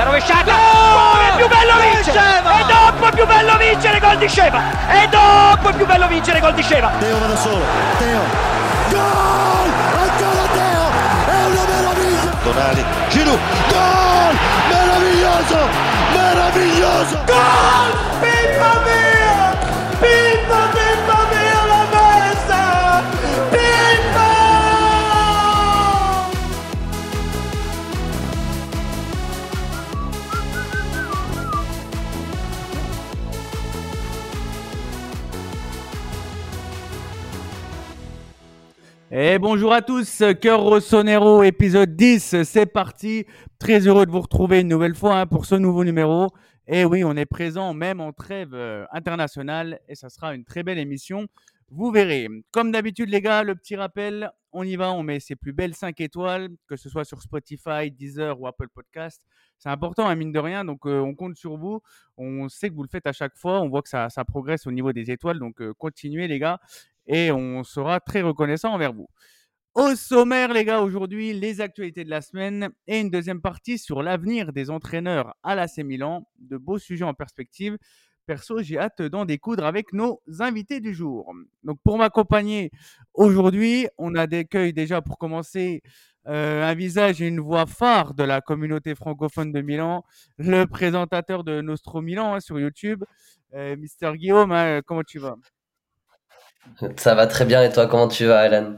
La rovesciata! Come è più bello vincere! E dopo è più bello vincere gol di Sceva! E dopo è più bello vincere gol di Sceva! Teo va da solo, Teo! Gol! Ancora Teo! È una meraviglia! Tonali, Giroud, gol! Meraviglioso! Meraviglioso! Gol! Pippa! Pippa, Et bonjour à tous, Cœur Rossonero, épisode 10, c'est parti. Très heureux de vous retrouver une nouvelle fois hein, pour ce nouveau numéro. Et oui, on est présent même en trêve euh, internationale et ça sera une très belle émission. Vous verrez. Comme d'habitude, les gars, le petit rappel, on y va, on met ses plus belles 5 étoiles, que ce soit sur Spotify, Deezer ou Apple Podcast. C'est important, hein, mine de rien, donc euh, on compte sur vous. On sait que vous le faites à chaque fois, on voit que ça, progresse au niveau des étoiles, donc euh, continuez, les gars et on sera très reconnaissant envers vous. Au sommaire, les gars, aujourd'hui, les actualités de la semaine et une deuxième partie sur l'avenir des entraîneurs à l'AC Milan. De beaux sujets en perspective. Perso, j'ai hâte d'en découdre avec nos invités du jour. Donc, pour m'accompagner aujourd'hui, on a d'accueil déjà pour commencer euh, un visage et une voix phare de la communauté francophone de Milan, le présentateur de Nostro Milan hein, sur YouTube, euh, Mister Guillaume. hein, comment tu vas? Ça va très bien et toi, comment tu vas, Alan?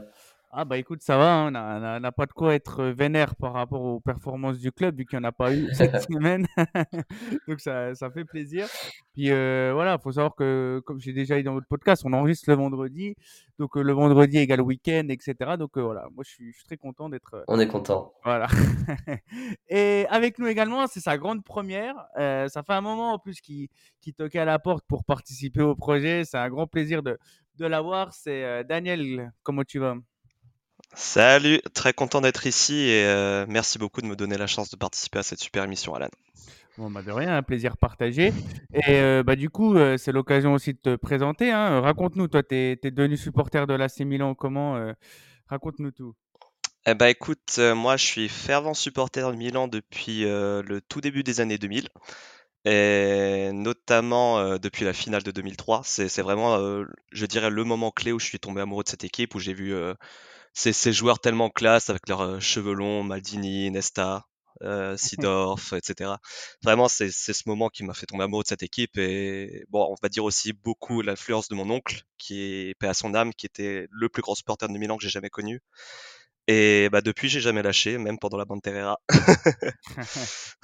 Ah bah écoute, ça va, hein, on n'a pas de quoi être euh, vénère par rapport aux performances du club vu qu'il n'y en a pas eu cette semaine. Donc ça, ça fait plaisir. Puis euh, voilà, faut savoir que comme j'ai déjà dit dans votre podcast, on enregistre le vendredi. Donc euh, le vendredi égale week-end, etc. Donc euh, voilà, moi je suis, je suis très content d'être On est content. voilà. Et avec nous également, c'est sa grande première. Ça fait un moment en plus qu'il qu'il toquait à la porte pour participer au projet. C'est un grand plaisir de, de l'avoir. C'est euh, Daniel, comment tu vas? Salut, très content d'être ici et euh, merci beaucoup de me donner la chance de participer à cette super émission, Alan. Bon, bah de rien, un plaisir partagé. Et euh, bah, du coup, euh, c'est l'occasion aussi de te présenter. hein. Raconte-nous, toi, tu es, devenu supporter de l'AC Milan, comment Raconte-nous tout. Eh ben écoute, moi je suis fervent supporter de Milan depuis le tout début des années 2000 et notamment euh, depuis la finale de 2003. C'est vraiment, euh, je dirais, le moment clé où je suis tombé amoureux de cette équipe, où j'ai vu euh, ces, ces joueurs tellement classe avec leurs cheveux longs, Maldini, Nesta, euh, Seedorf, etc. Vraiment, c'est c'est ce moment qui m'a fait tomber amoureux de cette équipe et bon, on va dire aussi beaucoup l'influence de mon oncle, qui est paix à son âme, qui était le plus grand supporter de Milan que j'ai jamais connu. Et bah depuis, j'ai jamais lâché, même pendant la bande Terrera.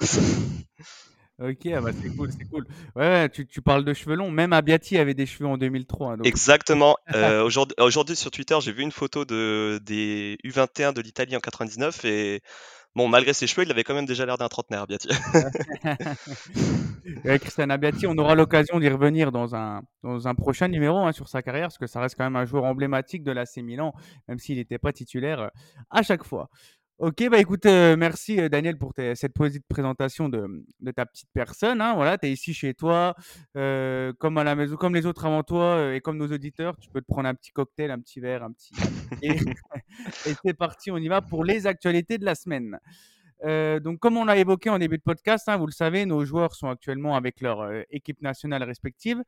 Ok, ah bah, c'est cool, c'est cool. Ouais, ouais, tu, tu parles de cheveux longs. Même Abbiati avait des cheveux en 2003. hein, donc... Exactement. Euh, aujourd'hui, aujourd'hui sur Twitter, j'ai vu une photo de des U21 de l'Italie en 99 et bon, malgré ses cheveux, il avait quand même déjà l'air d'un trentenaire, Biati. Ouais, Christian Abbiati, on aura l'occasion d'y revenir dans un, dans un prochain numéro hein, sur sa carrière, parce que ça reste quand même un joueur emblématique de l'AC Milan, même s'il n'était pas titulaire euh, à chaque fois. Ok, bah écoute, euh, merci euh, Daniel pour tes- cette petite présentation de, de ta petite personne. Hein, voilà, tu es ici chez toi, euh, comme à la maison, comme les autres avant toi, et comme nos auditeurs, tu peux te prendre un petit cocktail, un petit verre, un petit. Et, et c'est parti, on y va pour les actualités de la semaine. Donc, comme on l'a évoqué en début de podcast, hein, vous le savez, nos joueurs sont actuellement avec leur équipe nationale respective.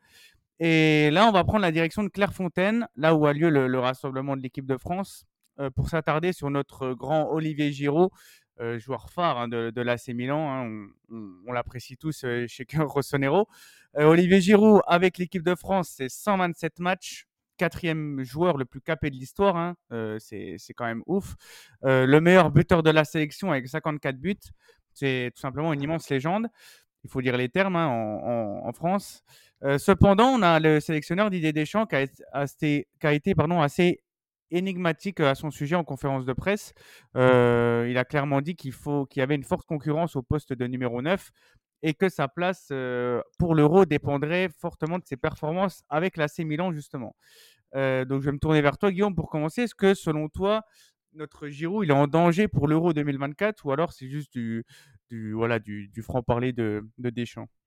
Et là, on va prendre la direction de Clairefontaine, là où a lieu le, le rassemblement de l'équipe de France, pour s'attarder sur notre grand Olivier Giroud, euh, joueur phare hein, de, l'AC Milan. hein, on l'apprécie tous euh, chez Rossonero. Euh, Olivier Giroud, avec l'équipe de France, c'est 127 matchs, quatrième joueur le plus capé de l'histoire. hein, euh, c'est quand même ouf. Euh, le meilleur buteur de la sélection avec 54 buts. C'est tout simplement une immense légende. Il faut dire les termes en, France. Euh, cependant, on a le sélectionneur Didier Deschamps qui a, été- assez- qui a été pardon, assez énigmatique à son sujet en conférence de presse. Euh, il a clairement dit qu'il faut qu'il y avait une forte concurrence au poste de numéro 9 et que sa place euh, pour l'Euro dépendrait fortement de ses performances avec l'AC Milan justement. Euh, donc je vais me tourner vers toi Guillaume pour commencer. Est-ce que selon toi notre Giroud il est en danger pour l'Euro 2024 ou alors c'est juste du, du voilà du, du franc-parler de, de Deschamps? Euh,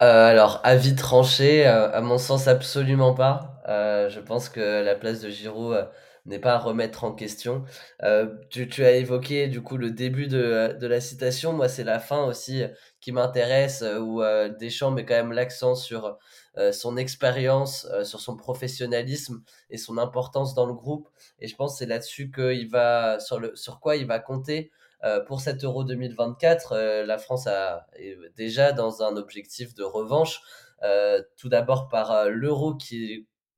alors, avis tranché, euh, à mon sens, absolument pas. Euh, je pense que la place de Giroud euh, n'est pas à remettre en question. Euh, tu, tu, as évoqué du coup le début de, de la citation, moi c'est la fin aussi qui m'intéresse, où Deschamps met quand même l'accent sur son expérience, sur son professionnalisme et son importance dans le groupe. Et je pense que c'est là-dessus qu'il va, sur, le, sur quoi il va compter euh, pour cet Euro 2024, euh, la France a, est déjà dans un objectif de revanche. Euh, tout d'abord par l'Euro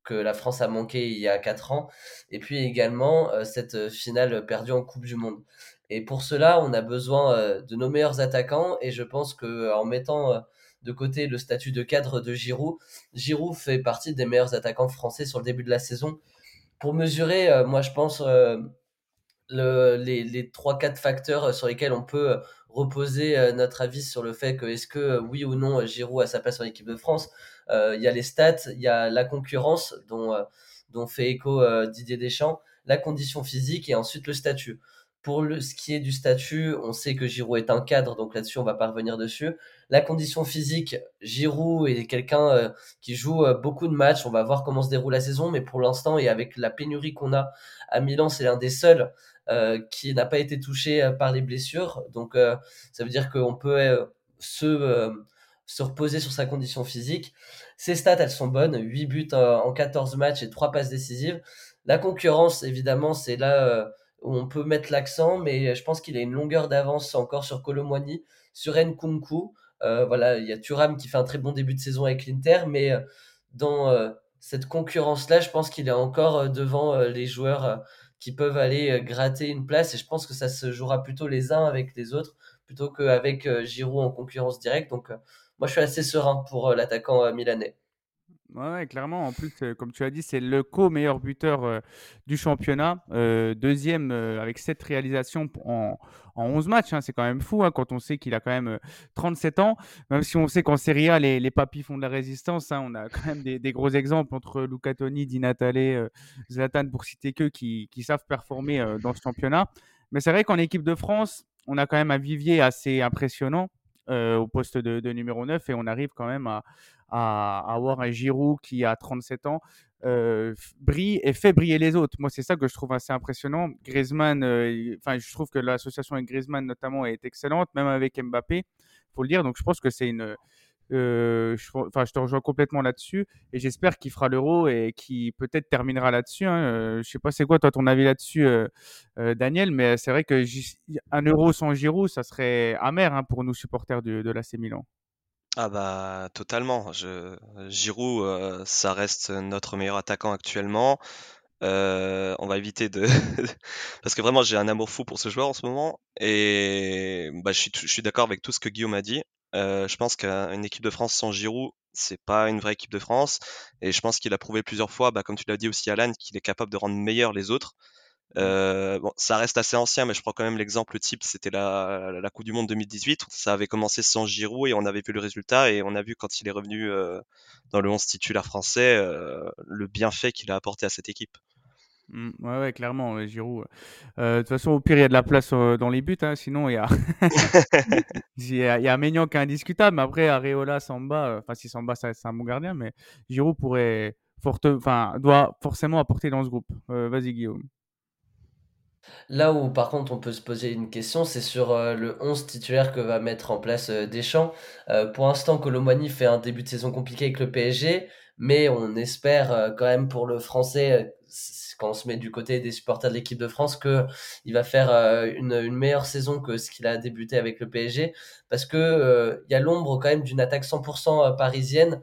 que la France a manqué il y a 4 ans, et puis également cette finale perdue en Coupe du Monde. Et pour cela, on a besoin de nos meilleurs attaquants, et je pense que en mettant de côté le statut de cadre de Giroud, Giroud fait partie des meilleurs attaquants français sur le début de la saison. Pour mesurer, moi je pense le, les, les 3-4 facteurs sur lesquels on peut reposer euh, notre avis sur le fait que est-ce que euh, oui ou non Giroud a sa place en équipe de France. Euh, il y a les stats, il y a la concurrence dont fait écho Didier Deschamps, la condition physique et ensuite le statut. Pour le, ce qui est du statut, on sait que Giroud est un cadre, donc là-dessus, on va pas revenir dessus. La condition physique, Giroud est quelqu'un qui joue beaucoup de matchs. On va voir comment se déroule la saison, mais pour l'instant, et avec la pénurie qu'on a à Milan, c'est l'un des seuls euh, qui n'a pas été touché euh, par les blessures. Donc, euh, ça veut dire qu'on peut se, se reposer sur sa condition physique. Ses stats, elles sont bonnes. 8 buts en 14 matchs et 3 passes décisives. La concurrence, évidemment, c'est là on peut mettre l'accent, mais je pense qu'il a une longueur d'avance encore sur Colomwani, sur Nkunku. voilà, il y a Thuram qui fait un très bon début de saison avec l'Inter, mais dans cette concurrence-là, je pense qu'il est encore devant les joueurs qui peuvent aller euh, gratter une place. Et je pense que ça se jouera plutôt les uns avec les autres plutôt qu'avec euh, Giroud en concurrence directe. Donc, euh, moi, je suis assez serein pour l'attaquant milanais. Ouais, clairement. En plus, comme tu as dit, c'est le co-meilleur buteur du championnat. deuxième avec 7 réalisations en, en 11 matchs. Hein. C'est quand même fou hein, quand on sait qu'il a quand même 37 ans. Même si on sait qu'en Serie A, les, les papis font de la résistance. Hein. On a quand même des, gros exemples entre Luca Toni, Di Natale, Zlatan, pour citer que, qui, qui savent performer dans ce championnat. Mais c'est vrai qu'en équipe de France, on a quand même un vivier assez impressionnant. au poste de, de, numéro 9 et on arrive quand même à, à, avoir un Giroud qui a 37 ans euh, brille et fait briller les autres. Moi, c'est ça que je trouve assez impressionnant. Griezmann, euh, enfin, je trouve que l'association avec Griezmann notamment est excellente, même avec Mbappé, faut le dire. Donc, je pense que c'est une, euh, je, te rejoins complètement là-dessus et j'espère qu'il fera l'euro et qu'il peut-être terminera là-dessus. Hein. Euh, je sais pas c'est quoi toi ton avis là-dessus, Daniel, mais c'est vrai que un euro sans Giroud, ça serait amer hein, pour nous supporters de, de l'AC Milan. Ah bah totalement. Je, Giroud, euh, ça reste notre meilleur attaquant actuellement. Euh, on va éviter de parce que vraiment j'ai un amour fou pour ce joueur en ce moment et bah, je suis, d'accord avec tout ce que Guillaume a dit. Euh, je pense qu'une équipe de France sans Giroud, c'est pas une vraie équipe de France et je pense qu'il a prouvé plusieurs fois, bah, comme tu l'as dit aussi Alan, qu'il est capable de rendre meilleur les autres. Euh, bon, ça reste assez ancien, mais je prends quand même l'exemple type, c'était la, la Coupe du Monde 2018. Ça avait commencé sans Giroud et on avait vu le résultat et on a vu quand il est revenu euh, dans le 11 titulaire français euh, le bienfait qu'il a apporté à cette équipe. Mmh, ouais, ouais, clairement, Giroud. Euh, de toute façon, au pire, il y a de la place dans les buts, hein, sinon il y a, il y a, il y a Maignan qui est indiscutable, mais après, Areola, Samba, enfin, si Samba, c'est un bon gardien, mais Giroud pourrait, forte, doit forcément apporter dans ce groupe. Vas-y, Guillaume. Là où par contre on peut se poser une question, c'est sur euh, le 11 titulaire que va mettre en place euh, Deschamps. Euh, pour l'instant, Colomani fait un début de saison compliqué avec le PSG, mais on espère quand même pour le français, quand on se met du côté des supporters de l'équipe de France, que il va faire une, meilleure saison que ce qu'il a débuté avec le PSG, parce que il y a l'ombre quand même d'une attaque 100% parisienne.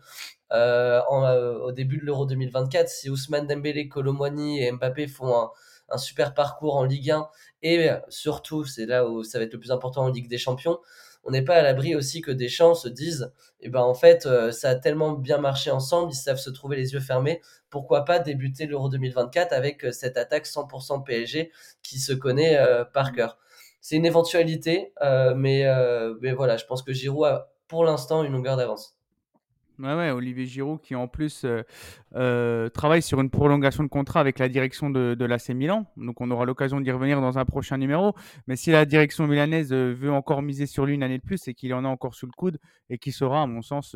En, au début de l'Euro 2024, si Ousmane Dembélé, Colomani et Mbappé font un un super parcours en Ligue 1 et surtout, c'est là où ça va être le plus important en Ligue des Champions. On n'est pas à l'abri aussi que des gens se disent, eh ben en fait, euh, ça a tellement bien marché ensemble, ils savent se trouver les yeux fermés. Pourquoi pas débuter l'Euro 2024 avec euh, cette attaque 100% PSG qui se connaît euh, par cœur. C'est une éventualité, mais, mais voilà, je pense que Giroud a pour l'instant une longueur d'avance. Olivier Giroud qui en plus euh, euh, travaille sur une prolongation de contrat avec la direction de, l'AC Milan. Donc on aura l'occasion d'y revenir dans un prochain numéro. Mais si la direction milanaise euh, veut encore miser sur lui une année de plus, c'est qu'il en a encore sous le coude et qui sera, à mon sens,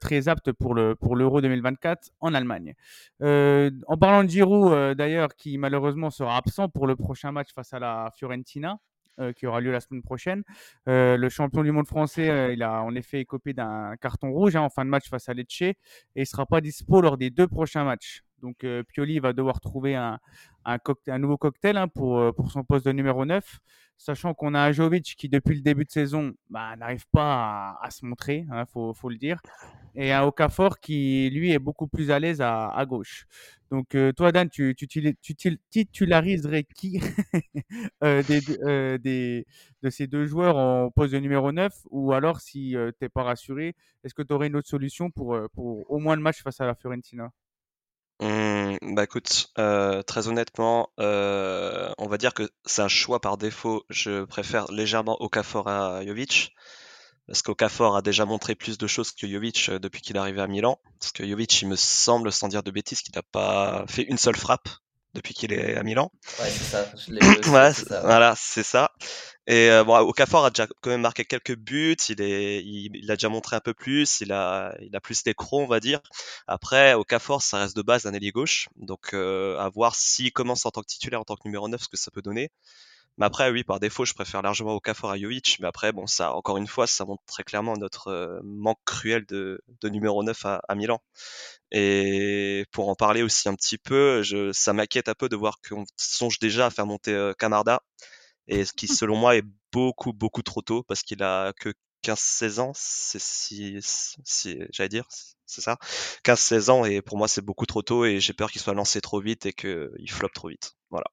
très apte pour pour l'Euro 2024 en Allemagne. En parlant de Giroud, d'ailleurs, qui malheureusement sera absent pour le prochain match face à la Fiorentina. Euh, qui aura lieu la semaine prochaine. Euh, le champion du monde français, euh, il a en effet écopé d'un carton rouge hein, en fin de match face à Lecce et il sera pas dispo lors des deux prochains matchs. Donc Pioli va devoir trouver un, nouveau cocktail hein, pour, pour son poste de numéro 9, sachant qu'on a Jovic qui, depuis le début de saison, bah, n'arrive pas à, se montrer, il faut, faut le dire, et un Okafor qui, lui, est beaucoup plus à l'aise à, gauche. Donc, euh, toi, Dan, tu, tu, tu, tu tu titulariserais qui euh, euh, des, de ces deux joueurs en poste de numéro 9 Ou alors, si tu n'es pas rassuré, est-ce que tu aurais une autre solution pour au moins le match face à la Fiorentina? Mmh, bah écoute, euh, très honnêtement, euh, on va dire que c'est un choix par défaut. Je préfère légèrement Okafor à Jovic. Parce qu'Okafor a déjà montré plus de choses que Jovic euh, depuis qu'il est arrivé à Milan. Parce que Jovic, il me semble, sans dire de bêtises, qu'il n'a pas fait une seule frappe depuis qu'il est à Milan. Ouais, c'est ça. Ouais, voilà, c'est ça. Et euh, bon, Okafor a déjà quand même marqué quelques buts. Il est, il, il a déjà montré un peu plus. Il a, il a plus d'écrou, on va dire. Après, Okafor, ça reste de base un ailier gauche. Donc, euh, à voir s'il commence en tant que titulaire, en tant que numéro 9, ce que ça peut donner. Mais après, oui, par défaut, je préfère largement Okafor à Jovic. Mais après, bon, ça, encore une fois, ça montre très clairement notre euh, manque cruel de, de numéro 9 à, Milan. Et pour en parler aussi un petit peu, je, ça m'inquiète un peu de voir qu'on songe déjà à faire monter euh, Camarda. Et ce qui, selon moi, est beaucoup, beaucoup trop tôt parce qu'il a que 15-16 ans. C'est si, si, j'allais dire, c'est ça. 15-16 ans et pour moi, c'est beaucoup trop tôt et j'ai peur qu'il soit lancé trop vite et qu'il floppe trop vite. Voilà.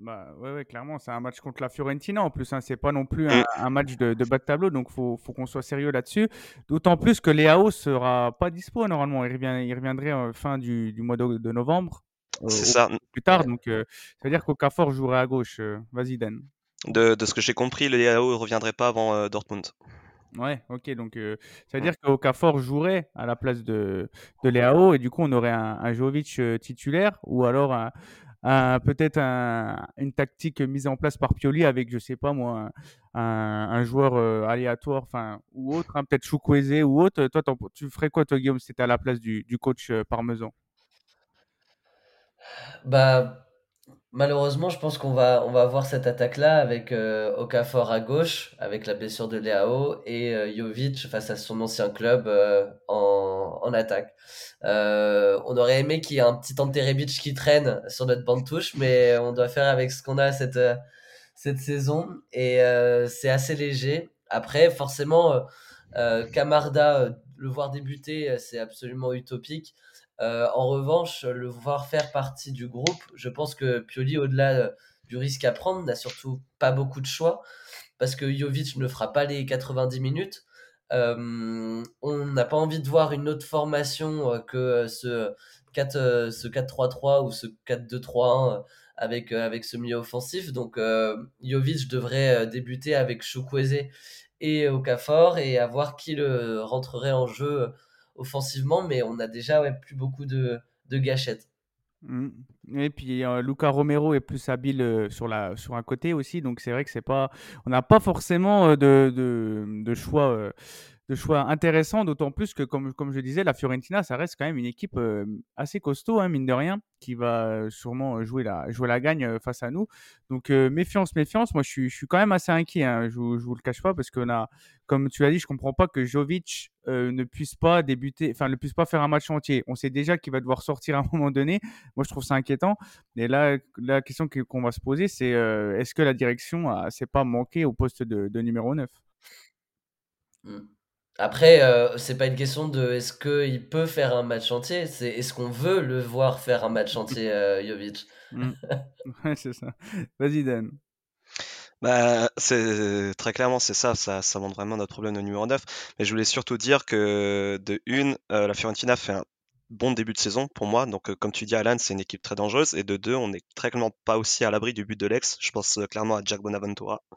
Bah, ouais, ouais, clairement, c'est un match contre la Fiorentina en plus. Hein, c'est pas non plus un, un match de, de bas de tableau, donc faut, faut qu'on soit sérieux là-dessus. D'autant plus que Léao sera pas dispo normalement. Il, revient, il reviendrait euh, fin du, du mois de, de novembre, euh, C'est ça. plus tard. Donc, euh, ça veut dire qu'Okafor jouerait à gauche. euh, Vas-y, Dan. De, de ce que j'ai compris, le Leao ne reviendrait pas avant euh, Dortmund. Ouais, ok. Donc, euh, ça veut dire qu'Okafor jouerait à la place de, de Léao et du coup, on aurait un, un Jovic euh, titulaire ou alors un, peut-être un- une tactique mise en place par Pioli avec, je sais pas moi, un, joueur euh, aléatoire, ou autre, hein, peut-être Chukwueze ou autre. Toi, tu ferais quoi, toi, Guillaume, si t'étais à la place du, du coach euh, parmesan? Bah, malheureusement, je pense qu'on va, on va avoir cette attaque-là avec euh, Okafor à gauche, avec la blessure de Leao, et euh, Jovic face à son ancien club euh, en, en attaque. Euh, on aurait aimé qu'il y ait un petit Ante Rebic qui traîne sur notre bande touche, mais on doit faire avec ce qu'on a cette, cette saison, et c'est assez léger. Après, forcément, Camarda, le voir débuter, c'est absolument utopique. Euh, en revanche, le voir faire partie du groupe, je pense que Pioli, au-delà euh, du risque à prendre, n'a surtout pas beaucoup de choix parce que Jovic ne fera pas les 90 minutes. Euh, on n'a pas envie de voir une autre formation que ce 4, euh, ce 4-3-3 ou ce 4-2-3-1 euh, avec, avec ce milieu offensif. Donc euh, Jovic devrait débuter avec Chukwueze et Okafor et à voir qui le rentrerait en jeu offensivement, mais on a déjà ouais, plus beaucoup de, de gâchettes. Mm. Et puis euh, Luca Romero est plus habile euh, sur, un côté aussi, donc c'est vrai que c'est pas, on n'a pas forcément euh, de, de, choix, de choix intéressants, d'autant plus que comme, je disais, la Fiorentina, ça reste quand même une équipe assez costaud, hein, mine de rien, qui va sûrement jouer la, gagne face à nous. Donc méfiance, méfiance. Moi, je suis, quand même assez inquiet. Hein, je, je vous le cache pas parce qu'on comme tu l'as dit, je comprends pas que Jovic ne puisse pas débuter, enfin ne puisse pas faire un match entier. On sait déjà qu'il va devoir sortir à un moment donné. Moi, je trouve ça inquiétant. Et là, la question que- qu'on va se poser, c'est est-ce que la direction a- s'est pas manqué au poste de, numéro 9 Mm. Après, euh, c'est pas une question de est-ce qu'il peut faire un match entier, c'est est-ce qu'on veut le voir faire un match entier, euh, Jovic? Mm. Ouais, c'est ça. Vas-y, Dan. Bah, c'est très clairement, c'est ça, ça, ça montre vraiment notre problème de numéro 9. Mais je voulais surtout dire que de une, euh, la Fiorentina fait un bon début de saison pour moi. Donc, euh, comme tu dis, Alan, c'est une équipe très dangereuse. Et de deux, on n'est très clairement pas aussi à l'abri du but de l'ex. Je pense euh, clairement à Jack Bonaventura.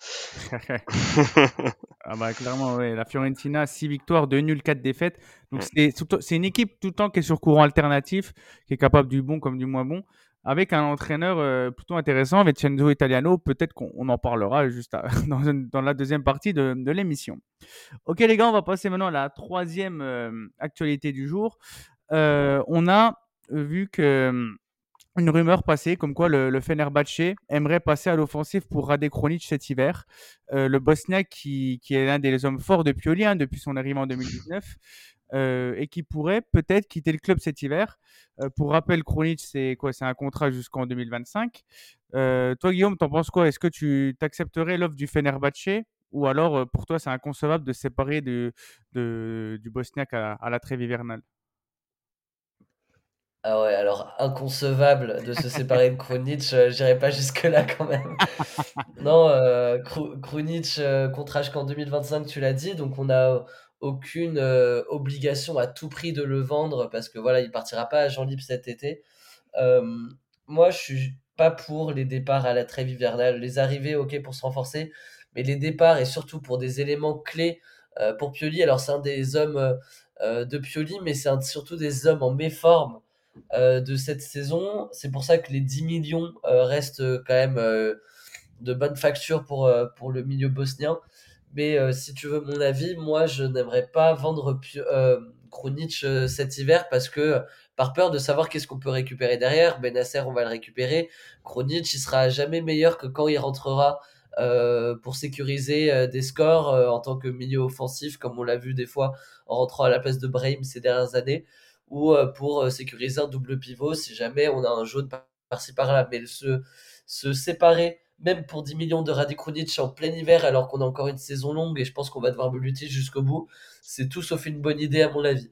Ah bah clairement, ouais. La Fiorentina, 6 victoires, 2 nuls, 4 défaites. Donc Mm. c'est une équipe tout le temps qui est sur courant alternatif, qui est capable du bon comme du moins bon. avec un entraîneur euh, plutôt intéressant, Vincenzo Italiano. Peut-être qu'on en parlera juste dans, la deuxième partie de, l'émission. Ok les gars, on va passer maintenant à la troisième actualité du jour. Euh, on a vu que une rumeur passée comme quoi le, le aimerait passer à l'offensive pour Rade Kronic cet hiver. le Bosniaque qui, est l'un des hommes forts de Pioli hein, depuis son arrivée en 2019. Euh, et qui pourrait peut-être quitter le club cet hiver. Euh, pour rappel, Kronic, c'est quoi? C'est un contrat jusqu'en 2025. Euh, toi, Guillaume, t'en penses quoi? Est-ce que tu accepterais l'offre du Fenerbahce ou alors pour toi, c'est inconcevable de séparer du Bosniaque à, la trêve hivernale? Ah ouais, alors inconcevable de se séparer de Krunic, j'irai pas jusque-là quand même. non, euh, Krunic, contrat jusqu'en 2025, tu l'as dit, donc on a, aucune euh, obligation à tout prix de le vendre parce que voilà, il partira pas à Jean Libre cet été. Euh, moi, je suis pas pour les départs à la trêve hivernale. Les arrivées, ok, pour se renforcer, mais les départs et surtout pour des éléments clés euh, pour Pioli. Alors, c'est un des hommes de Pioli, mais c'est surtout des hommes en méforme de cette saison. C'est pour ça que les 10 millions restent quand même de bonne facture pour, pour le milieu bosnien. Mais euh, si tu veux mon avis, moi, je n'aimerais pas vendre euh, euh, cet hiver parce que par peur de savoir qu'est-ce qu'on peut récupérer derrière, Benasser, on va le récupérer. Krunic, il sera jamais meilleur que quand il rentrera pour sécuriser des scores en tant que milieu offensif, comme on l'a vu des fois en rentrant à la place de Brahim ces dernières années, ou pour sécuriser un double pivot si jamais on a un jaune par-ci par-là. Mais se, se séparer même pour 10 millions de Krunic en plein hiver, alors qu'on a encore une saison longue et je pense qu'on va devoir lutter jusqu'au bout, c'est tout sauf une bonne idée à mon avis.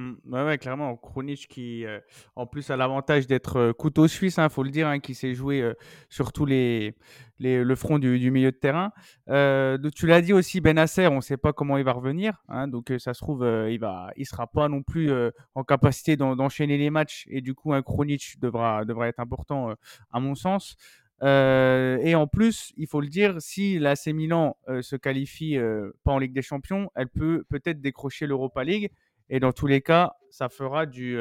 Mmh, ouais, clairement, Krunic qui, euh, en plus, a l'avantage d'être euh, couteau suisse, il hein, faut le dire, hein, qui s'est joué euh, sur tous les, le front du, milieu de terrain. tu l'as dit aussi, Benasser, on ne sait pas comment il va revenir, hein, donc ça se trouve, il ne il sera pas non plus en capacité d'enchaîner les matchs, et du coup, un Krunic devra, devra être important, à mon sens. Et en plus, il faut le dire, si l'AC Milan euh, se qualifie pas en Ligue des Champions, elle peut peut-être décrocher l'Europa League. Et dans tous les cas, ça fera du,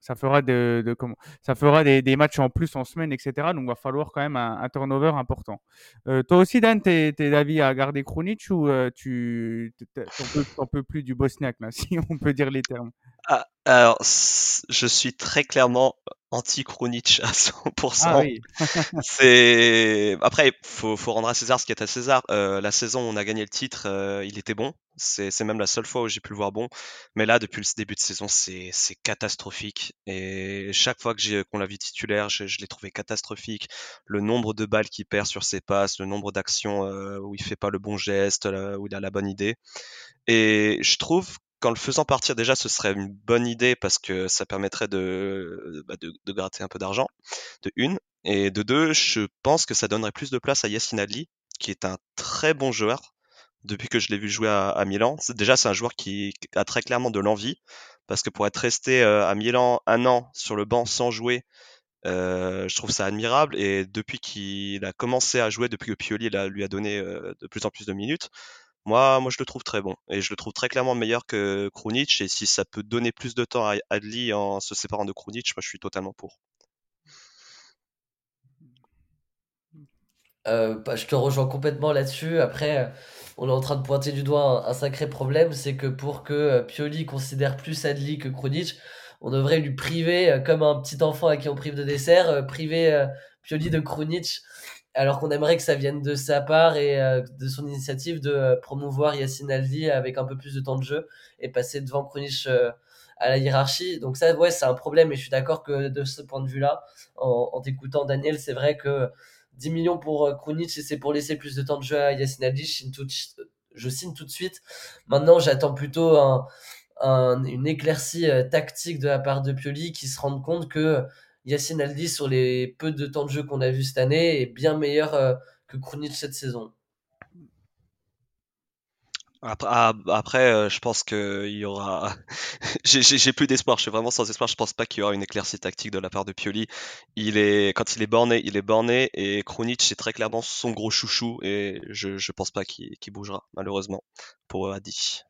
ça fera de, de comment, ça fera des, des, matchs en plus en semaine, etc. Donc, il va falloir quand même un, turnover important. toi aussi, Dan, t'es, es d'avis à garder Krunic ou tu t'en peux, peux, plus du Bosniak, là, si on peut dire les termes? Ah, Alors, je suis très clairement anti-Krunic à 100%. Ah oui. c'est après faut faut rendre à César ce qui est à César. Euh, la saison où on a gagné le titre, euh, il était bon. C'est même la seule fois où j'ai pu le voir bon. Mais là depuis le début de saison, c'est catastrophique. Et chaque fois que qu'on l'a vu titulaire, je, l'ai trouvé catastrophique. Le nombre de balles qu'il perd sur ses passes, le nombre d'actions euh, où il fait pas le bon geste, où il a la bonne idée. Et je trouve qu'en le faisant partir déjà, ce serait une bonne idée parce que ça permettrait de, bah, de, de, gratter un peu d'argent, de une. Et de deux, je pense que ça donnerait plus de place à Yassin Adli, qui est un très bon joueur depuis que je l'ai vu jouer à, Milan. Déjà, c'est un joueur qui a très clairement de l'envie parce que pour être resté euh, à Milan un an sur le banc sans jouer, euh, je trouve ça admirable. Et depuis qu'il a commencé à jouer, depuis que Pioli lui a donné euh, de plus en plus de minutes, moi, moi, je le trouve très bon et je le trouve très clairement meilleur que Krunic. Et si ça peut donner plus de temps à Adli en se séparant de Krunic, moi, je suis totalement pour. Euh, bah, je te rejoins complètement là-dessus. Après, on est en train de pointer du doigt un, sacré problème, c'est que pour que euh, Pioli considère plus Adli que Krunic, on devrait lui priver, euh, comme un petit enfant à qui on prive de dessert, priver Pioli de Krunic alors qu'on aimerait que ça vienne de sa part et de son initiative de promouvoir Yacine Aldi avec un peu plus de temps de jeu et passer devant Krunic à la hiérarchie. Donc ça, ouais, c'est un problème et je suis d'accord que de ce point de vue-là, en, t'écoutant Daniel, c'est vrai que 10 millions pour Krunic, c'est pour laisser plus de temps de jeu à Yacine Aldi. Je signe tout, de suite. Maintenant, j'attends plutôt une éclaircie tactique de la part de Pioli qui se rende compte que Yacine Aldi, sur les peu de temps de jeu qu'on a vu cette année, est bien meilleur euh, que Krunic cette saison. Après, ah, euh, je pense qu'il y aura. j'ai plus d'espoir. Je suis vraiment sans espoir. Je pense pas qu'il y aura une éclaircie tactique de la part de Pioli. Il est quand il est borné, il est borné et Krunic c'est très clairement son gros chouchou et je je pense pas qu'il bougera malheureusement pour Adi.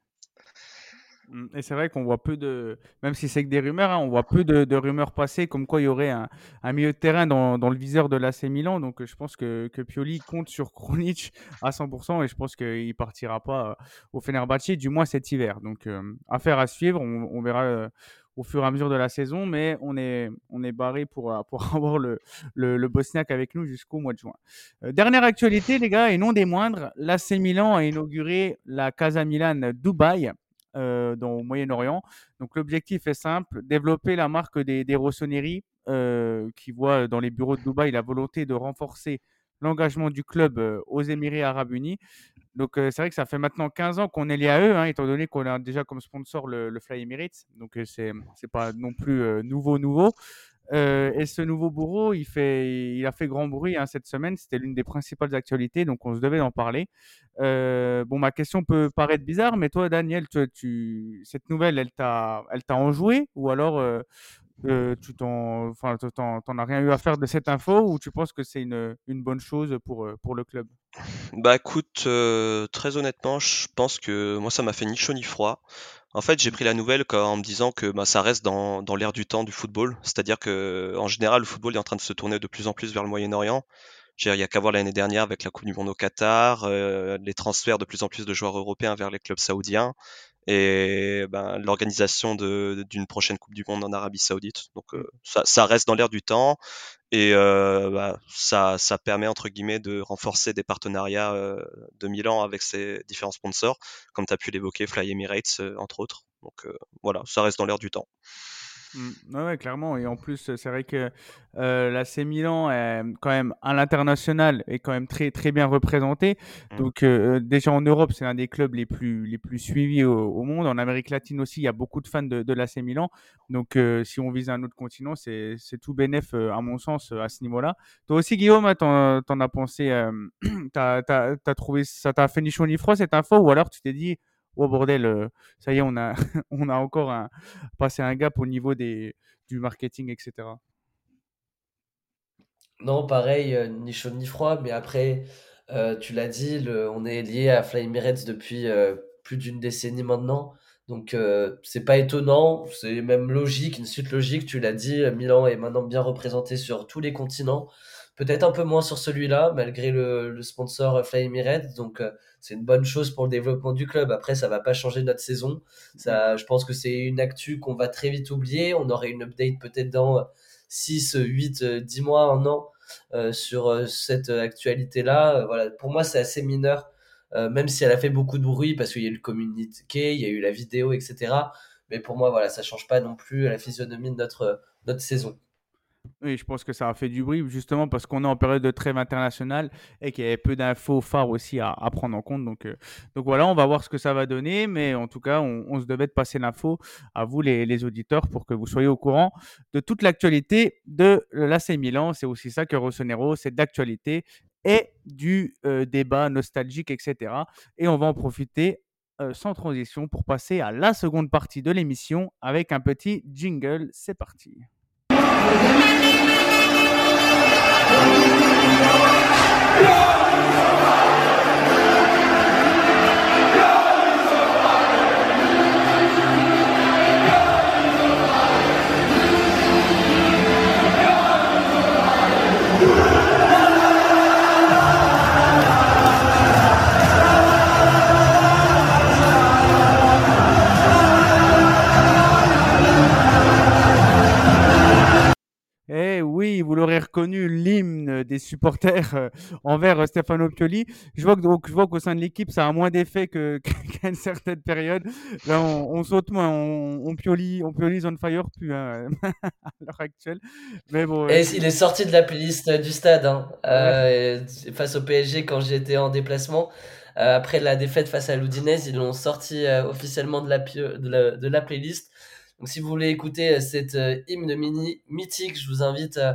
Mmh, et c'est vrai qu'on voit peu de même si c'est que des rumeurs, hein, on voit peu de rumeurs passer comme quoi il y aurait un milieu de terrain dans le viseur de l'AC Milan. Donc, heu, je pense que que Pioli compte sur Krunic à 100% et je pense qu'il partira pas, heu, au Fenerbahçe, du moins cet hiver. Donc, hem, affaire à suivre. On verra, au fur et à mesure de la saison, mais on est on est barré pour, pour avoir le le le bosniaque avec nous jusqu'au mois de juin. Dernière actualité les gars et non des moindres, l'AC Milan a inauguré la Casa Milan Dubaï euh, dans, au Moyen-Orient. Donc l'objectif est simple, développer la marque des, des Rossoneri, euh, qui voit dans les bureaux de Dubaï la volonté de renforcer l'engagement du club euh, aux Émirats arabes unis. Donc euh, c'est vrai que ça fait maintenant 15 ans qu'on est lié à eux, hein, étant donné qu'on a déjà comme sponsor le, Fly Emirates. Donc euh, c'est c'est pas non plus euh, nouveau nouveau. Euh, et ce nouveau bourreau, il, a fait grand bruit hein, cette semaine. C'était l'une des principales actualités, donc on se devait d'en parler. Euh, bon, ma question peut paraître bizarre, mais toi, Daniel, cette nouvelle, elle t'a, enjoué ou alors euh, tu t'en, as rien eu à faire de cette info ou tu penses que c'est une, bonne chose pour, pour le club? Bah écoute, très honnêtement, je pense que moi ça m'a fait ni chaud ni froid. En fait, j'ai pris la nouvelle en me disant que bah, ça reste dans, dans l'air du temps du football. C'est-à-dire que en général, le football est en train de se tourner de plus en plus vers le Moyen-Orient. Dire, Il a qu'à voir l'année dernière avec la Coupe du Monde au Qatar, euh, les transferts de plus en plus de joueurs européens vers les clubs saoudiens et ben, l'organisation d'une prochaine Coupe du Monde en Arabie Saoudite. Donc euh, ça, ça reste dans l'air du temps. Et euh, bah, ça, ça permet entre guillemets de renforcer des partenariats euh, de Milan avec ses différents sponsors, comme tu as pu l'évoquer, Fly Emirates euh, entre autres. Donc euh, voilà, ça reste dans l'air du temps. Mmh. Ouais, ouais, clairement. Et en plus, c'est vrai que euh, l'AC Milan, est, quand même, à l'international, est quand même très, très bien représenté. Mm. Donc, euh, déjà en Europe, c'est l'un des clubs les plus, les plus suivis au, au monde. En Amérique latine aussi, il y a beaucoup de fans de, de l'AC Milan. Donc, euh, si on vise un autre continent, c'est, c'est tout bénef, euh, à mon sens, euh, à ce niveau-là. Toi aussi, Guillaume, t'en, as pensé, euh, t'as, t'as, t'as trouvé, ça t'a fait ni chaud ni froid cette info, ou alors tu t'es dit, oh bordel, euh, ça y est, on a, on a encore un, passé un gap au niveau des, du marketing, etc. Non, pareil, euh, ni chaud ni froid, mais après, euh, tu l'as dit, le- on est lié à Fly Emirates depuis plus d'une décennie maintenant. Donc, euh, c'est pas étonnant, c'est même logique, une suite logique. Tu l'as dit, Milan est maintenant bien représenté sur tous les continents. Peut-être un peu moins sur celui-là, malgré le, le sponsor euh, Fly Emirates. Donc, euh, c'est une bonne chose pour le développement du club. Après, ça va pas changer notre saison. Ça, je pense que c'est une actu qu'on va très vite oublier. On aurait une update peut-être dans 6, 8, 10 mois, un an euh, sur cette actualité-là. Voilà, pour moi, c'est assez mineur, euh, même si elle a fait beaucoup de bruit parce qu'il y a eu le communiqué, il y a eu la vidéo, etc. Mais pour moi, voilà, ça change pas non plus la physionomie de notre, notre saison. Oui, je pense que ça a fait du bruit, justement parce qu'on est en période de trêve internationale et qu'il y avait peu d'infos phares aussi à, prendre en compte. Donc, euh, donc voilà, on va voir ce que ça va donner. Mais en tout cas, on, se devait de passer l'info à vous, les, les auditeurs, pour que vous soyez au courant de toute l'actualité de l'AC Milan. C'est aussi ça que Rossonero, c'est d'actualité et du euh, débat nostalgique, etc. Et on va en profiter euh, sans transition pour passer à la seconde partie de l'émission avec un petit jingle. C'est parti. Eh oui, vous l'aurez reconnu, l'hymne des supporters euh, envers euh, Stefano Pioli. Je vois que donc je vois qu'au sein de l'équipe, ça a moins d'effet qu'à une certaine période. Là, on, on saute moins, on, on Pioli, on Pioli's on fire plus hein, à l'heure actuelle. Mais bon, Et euh, il est sorti de la playlist du stade hein, euh, face au PSG quand j'étais en déplacement. Euh, après la défaite face à l'Udinese, ils l'ont sorti officiellement de la, pio- de la, de la playlist. Donc si vous voulez écouter euh, cette euh, hymne mini mythique, je vous invite euh,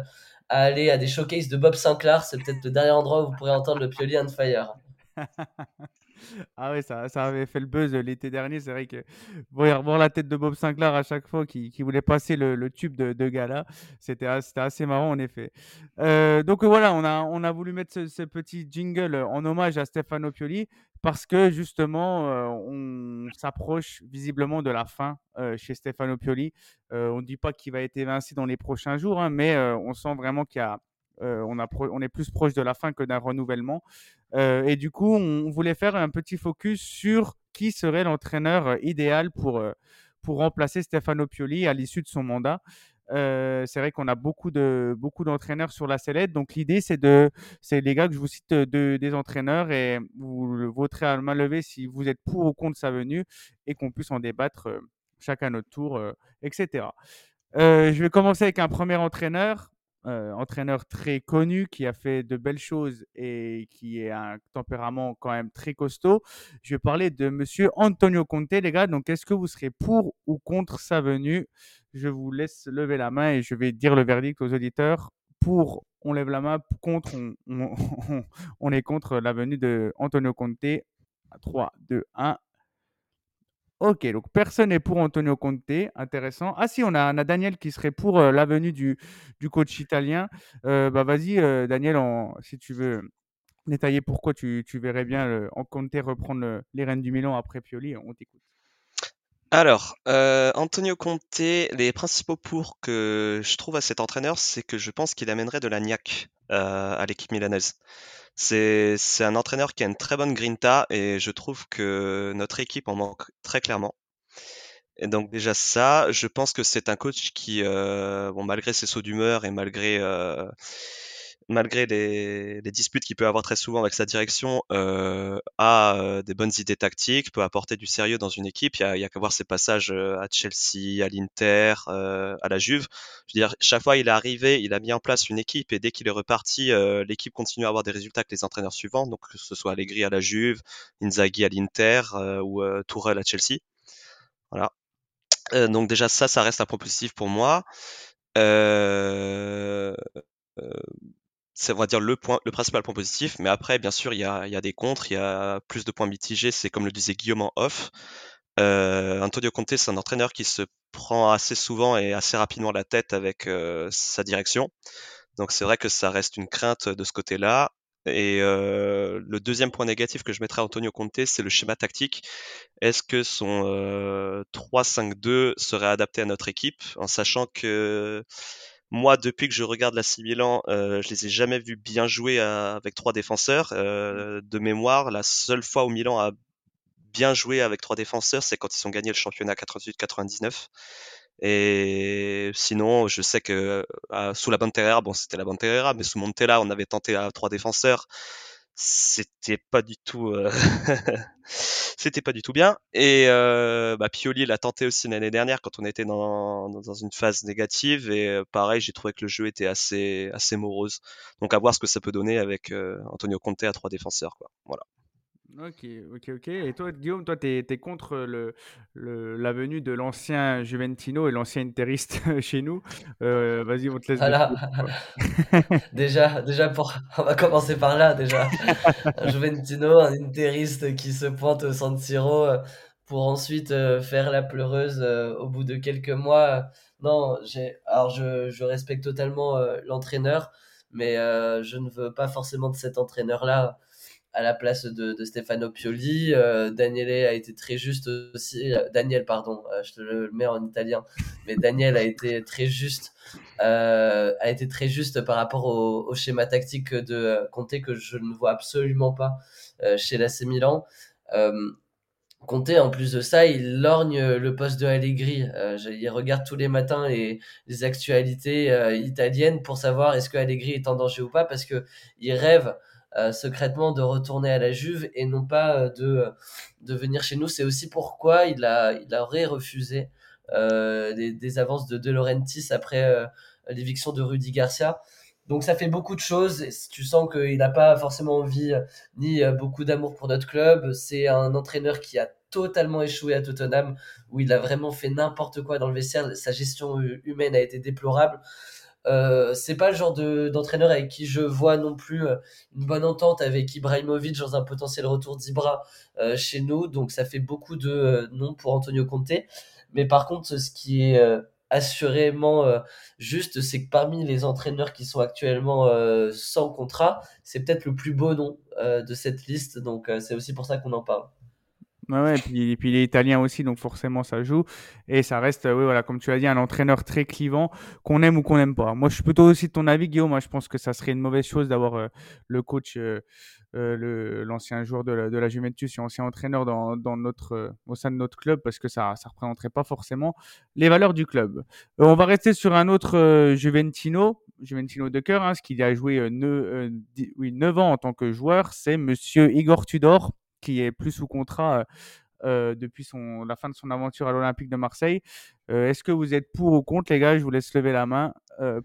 à aller à des showcases de Bob Sinclair. C'est peut-être le dernier endroit où vous pourrez entendre le Pioli on Fire. Ah ouais, ça, avait fait le buzz l'été dernier. C'est vrai que voir, voir la tête de Bob Sinclair à chaque fois qui, voulait passer le, tube de, Gala, c'était as- c'était assez marrant en effet. Euh, donc voilà, on a, voulu mettre ce, petit jingle en hommage à Stefano Pioli parce que justement, euh, on s'approche visiblement de la fin euh, chez Stefano Pioli. On ne dit pas qu'il va être évincé dans les prochains jours, hein, mais on sent vraiment qu'il y a, pro- on est plus proche de la fin que d'un renouvellement. Euh, et du coup, on voulait faire un petit focus sur qui serait l'entraîneur euh, idéal pour, euh, pour remplacer Stefano Pioli à l'issue de son mandat. Euh, c'est vrai qu'on a beaucoup de beaucoup d'entraîneurs sur la sellette. Donc l'idée c'est de c'est les gars que je vous cite euh, de, des entraîneurs et vous voterez à main levée si vous êtes pour ou contre sa venue et qu'on puisse en débattre euh, chacun notre tour, euh, etc. Euh, je vais commencer avec un premier entraîneur, euh, entraîneur très connu qui a fait de belles choses et qui a un tempérament quand même très costaud. Je vais parler de monsieur Antonio Conte, les gars. Donc, est-ce que vous serez pour ou contre sa venue? Je vous laisse lever la main et je vais dire le verdict aux auditeurs. Pour, on lève la main. Contre, on, on, on est contre la venue de Antonio Conte. 3, 2, 1. Ok, donc personne n'est pour Antonio Conte, intéressant. Ah si, on a, Daniel qui serait pour euh, la venue du, du coach italien. Euh, bah vas-y, euh, Daniel, si tu veux détailler pourquoi tu, tu verrais bien le, Conte reprendre le- les rênes du Milan après Pioli, on t'écoute. Alors, euh, Antonio Conte, les principaux pour que je trouve à cet entraîneur, c'est que je pense qu'il amènerait de la niaque à l'équipe milanaise. C'est, un entraîneur qui a une très bonne grinta et je trouve que notre équipe en manque très clairement. Et donc déjà ça, je pense que c'est un coach qui, euh, bon, malgré ses sauts d'humeur et malgré, euh, malgré les, disputes qu'il peut avoir très souvent avec sa direction, euh, a euh, des bonnes idées tactiques, peut apporter du sérieux dans une équipe. Il y a, a qu'à voir ses passages euh, à Chelsea, à l'Inter, à la Juve. Je veux dire, chaque fois il est arrivé, il a mis en place une équipe et dès qu'il est reparti, l'équipe continue à avoir des résultats que les entraîneurs suivants, donc que ce soit Allegri à la Juve, Inzaghi à l'Inter ou Tourelle à Chelsea. Voilà. Donc déjà ça, ça reste un point pour moi. Euh, c'est on va dire le point, le principal point positif. Mais après, bien sûr, il y a, y a des contres, il y a plus de points mitigés. C'est comme le disait Guillaume en off. Euh, Antonio Conte, c'est un entraîneur qui se prend assez souvent et assez rapidement la tête avec euh, sa direction. Donc c'est vrai que ça reste une crainte de ce côté-là. Et euh, le deuxième point négatif que je mettrais à Antonio Conte, c'est le schéma tactique. Est-ce que son euh, 3-5-2 serait adapté à notre équipe, en sachant que moi, depuis que je regarde la Milan, euh, je les ai jamais vus bien jouer à- avec trois défenseurs. Euh, de mémoire, la seule fois où Milan a bien joué avec trois défenseurs, c'est quand ils ont gagné le championnat 88-99. Et sinon, je sais que euh, sous la Banterera, bon, c'était la Banterera, mais sous Montella, on avait tenté à trois défenseurs. C'était pas du tout, euh, c'était pas du tout bien. Et euh, bah, Pioli l'a tenté aussi l'année dernière quand on était dans, dans une phase négative. Et euh, pareil, j'ai trouvé que le jeu était assez, assez morose. Donc à voir ce que ça peut donner avec euh, Antonio Conte à trois défenseurs, quoi. Voilà. Ok, ok, ok. Et toi, Guillaume, toi, tu es, contre le, le- la venue de l'ancien Juventino et l'ancien Interiste chez nous. Euh, vas-y, on te laisse Voilà. Déjà, déjà pour, on va commencer par là déjà. Un Juventino, un Interiste qui se pointe au San Siro euh, pour ensuite euh, faire la pleureuse au bout de quelques mois. Non, alors je, je respecte totalement l'entraîneur, mais je ne veux pas forcément de cet entraîneur-là à la place de, Stefano Pioli. Euh, a été très juste aussi. euh, Daniel, pardon, euh, je te le mets en italien. Mais Daniel a été très juste, euh, a été très juste par rapport au, schéma tactique de euh, Conte que je ne vois absolument pas chez l'AC Milan. Conte, en plus de ça, il lorgne le poste de Allegri. Il regarde tous les matins les, les actualités italiennes pour savoir est-ce que Allegri est en danger ou pas, parce que il rêve euh, secrètement de retourner à la Juve et non pas euh, de, de venir chez nous. C'est aussi pourquoi il, a, il aurait refusé euh, des, des avances de De Laurentiis après euh, l'éviction de Rudy Garcia. Donc ça fait beaucoup de choses. Tu sens qu'il n'a pas forcément envie euh, ni euh, beaucoup d'amour pour notre club. C'est un entraîneur qui a totalement échoué à Tottenham, où il a vraiment fait n'importe quoi dans le vestiaire. Sa gestion hu- humaine a été déplorable. Euh, c'est pas le genre d'entraîneur avec qui je vois non plus euh, une bonne entente avec Ibrahimovic dans un potentiel retour d'Ibra euh, chez nous. Donc ça fait beaucoup de noms pour Antonio Conte. Mais par contre, ce qui est assurément juste, c'est que parmi les entraîneurs qui sont actuellement sans contrat, c'est peut-être le plus beau nom de cette liste. Donc c'est aussi pour ça qu'on en parle. Ouais, et, puis, il est italien aussi, donc forcément ça joue. Et ça reste, oui, voilà, comme tu as dit, un entraîneur très clivant, qu'on aime ou qu'on n'aime pas. Moi, je suis plutôt aussi de ton avis, Guillaume. Moi, je pense que ça serait une mauvaise chose d'avoir euh, le coach, euh, euh, l'ancien joueur de la, Juventus et ancien entraîneur au sein de notre club, parce que ça ne représenterait pas forcément les valeurs du club. on va rester sur un autre Juventino, Juventino de cœur, hein, ce qu'il a joué 9, oui, 9 ans en tant que joueur, c'est Monsieur Igor Tudor qui est plus sous contrat euh, euh, depuis la fin de son aventure à l'Olympique de Marseille. Euh, est-ce que vous êtes pour ou contre, les gars? Je vous laisse lever la main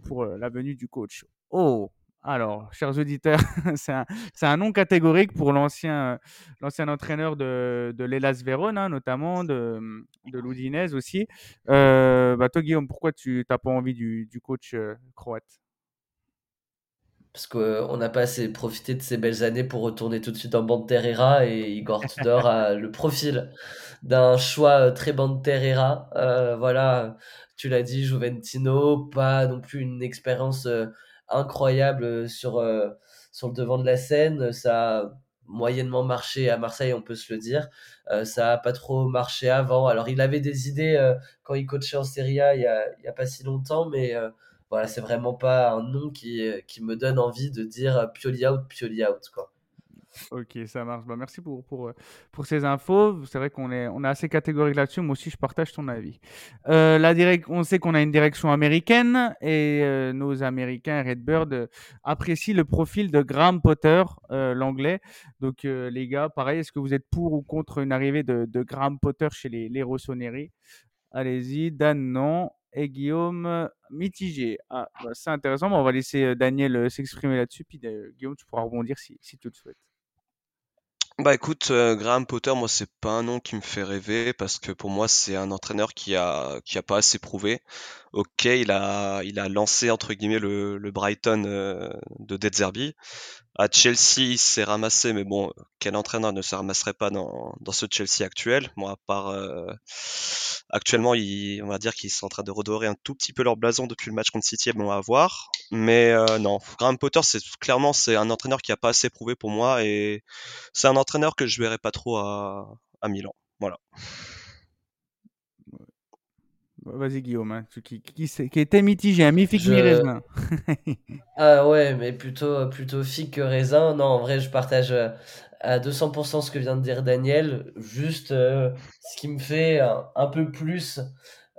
pour la venue du coach. Oh alors, chers auditeurs, c'est un, nom catégorique pour l'ancien, entraîneur de, de l'Elas Verona, notamment, de, de l'Udinese aussi. bah toi, Guillaume, pourquoi tu n'as pas envie du coach croate? Parce qu'on n'a pas assez profité de ces belles années pour retourner tout de suite en Banterera et Igor Tudor a le profil d'un choix euh, très Banterera. Euh, voilà, tu l'as dit, Juventino, pas non plus une expérience euh, incroyable sur, sur le devant de la scène. Ça a moyennement marché à Marseille, on peut se le dire. ça a pas trop marché avant. Alors, il avait des idées quand il coachait en Serie A il y a, a pas si longtemps, mais voilà, c'est vraiment pas un nom qui, qui me donne envie de dire Pioli out, Pioli out, quoi. Ok, ça marche. Bah, merci pour, pour, pour ces infos. C'est vrai qu'on est, on est assez catégorique là-dessus. Moi aussi, je partage ton avis. Euh, la on sait qu'on a une direction américaine et euh, nos Américains Redbird euh, apprécient le profil de Graham Potter, l'anglais. Donc, les gars, pareil, est-ce que vous êtes pour ou contre une arrivée de, Graham Potter chez les, les Allez-y, Dan, non et Guillaume mitigé. Ah, bah, c'est intéressant. on va laisser Daniel s'exprimer là-dessus. Puis Guillaume, tu pourras rebondir si, si tu le souhaites. Bah écoute, Graham Potter, moi c'est pas un nom qui me fait rêver parce que pour moi c'est un entraîneur qui a qui a pas assez prouvé. Ok, il a il a lancé entre guillemets le, Brighton de Dead Zerbi. À Chelsea, il s'est ramassé, mais bon, quel entraîneur ne se ramasserait pas dans, dans ce Chelsea actuel? Bon, à part actuellement, il, on va dire qu'ils sont en train de redorer un tout petit peu leur blason depuis le match contre City, bon à voir. Mais non, Graham Potter, c'est clairement c'est un entraîneur qui a pas assez prouvé pour moi et c'est un entraîneur que je verrais pas trop à, à Milan. Voilà. Vas-y Guillaume, hein, qui, qui, qui, était mitigé, un mi-figue mi-raisin. ah ouais, mais plutôt, plutôt figue que raisin. Non, en vrai, je partage euh, à 200% ce que vient de dire Daniel. Juste euh, ce qui me fait un, peu plus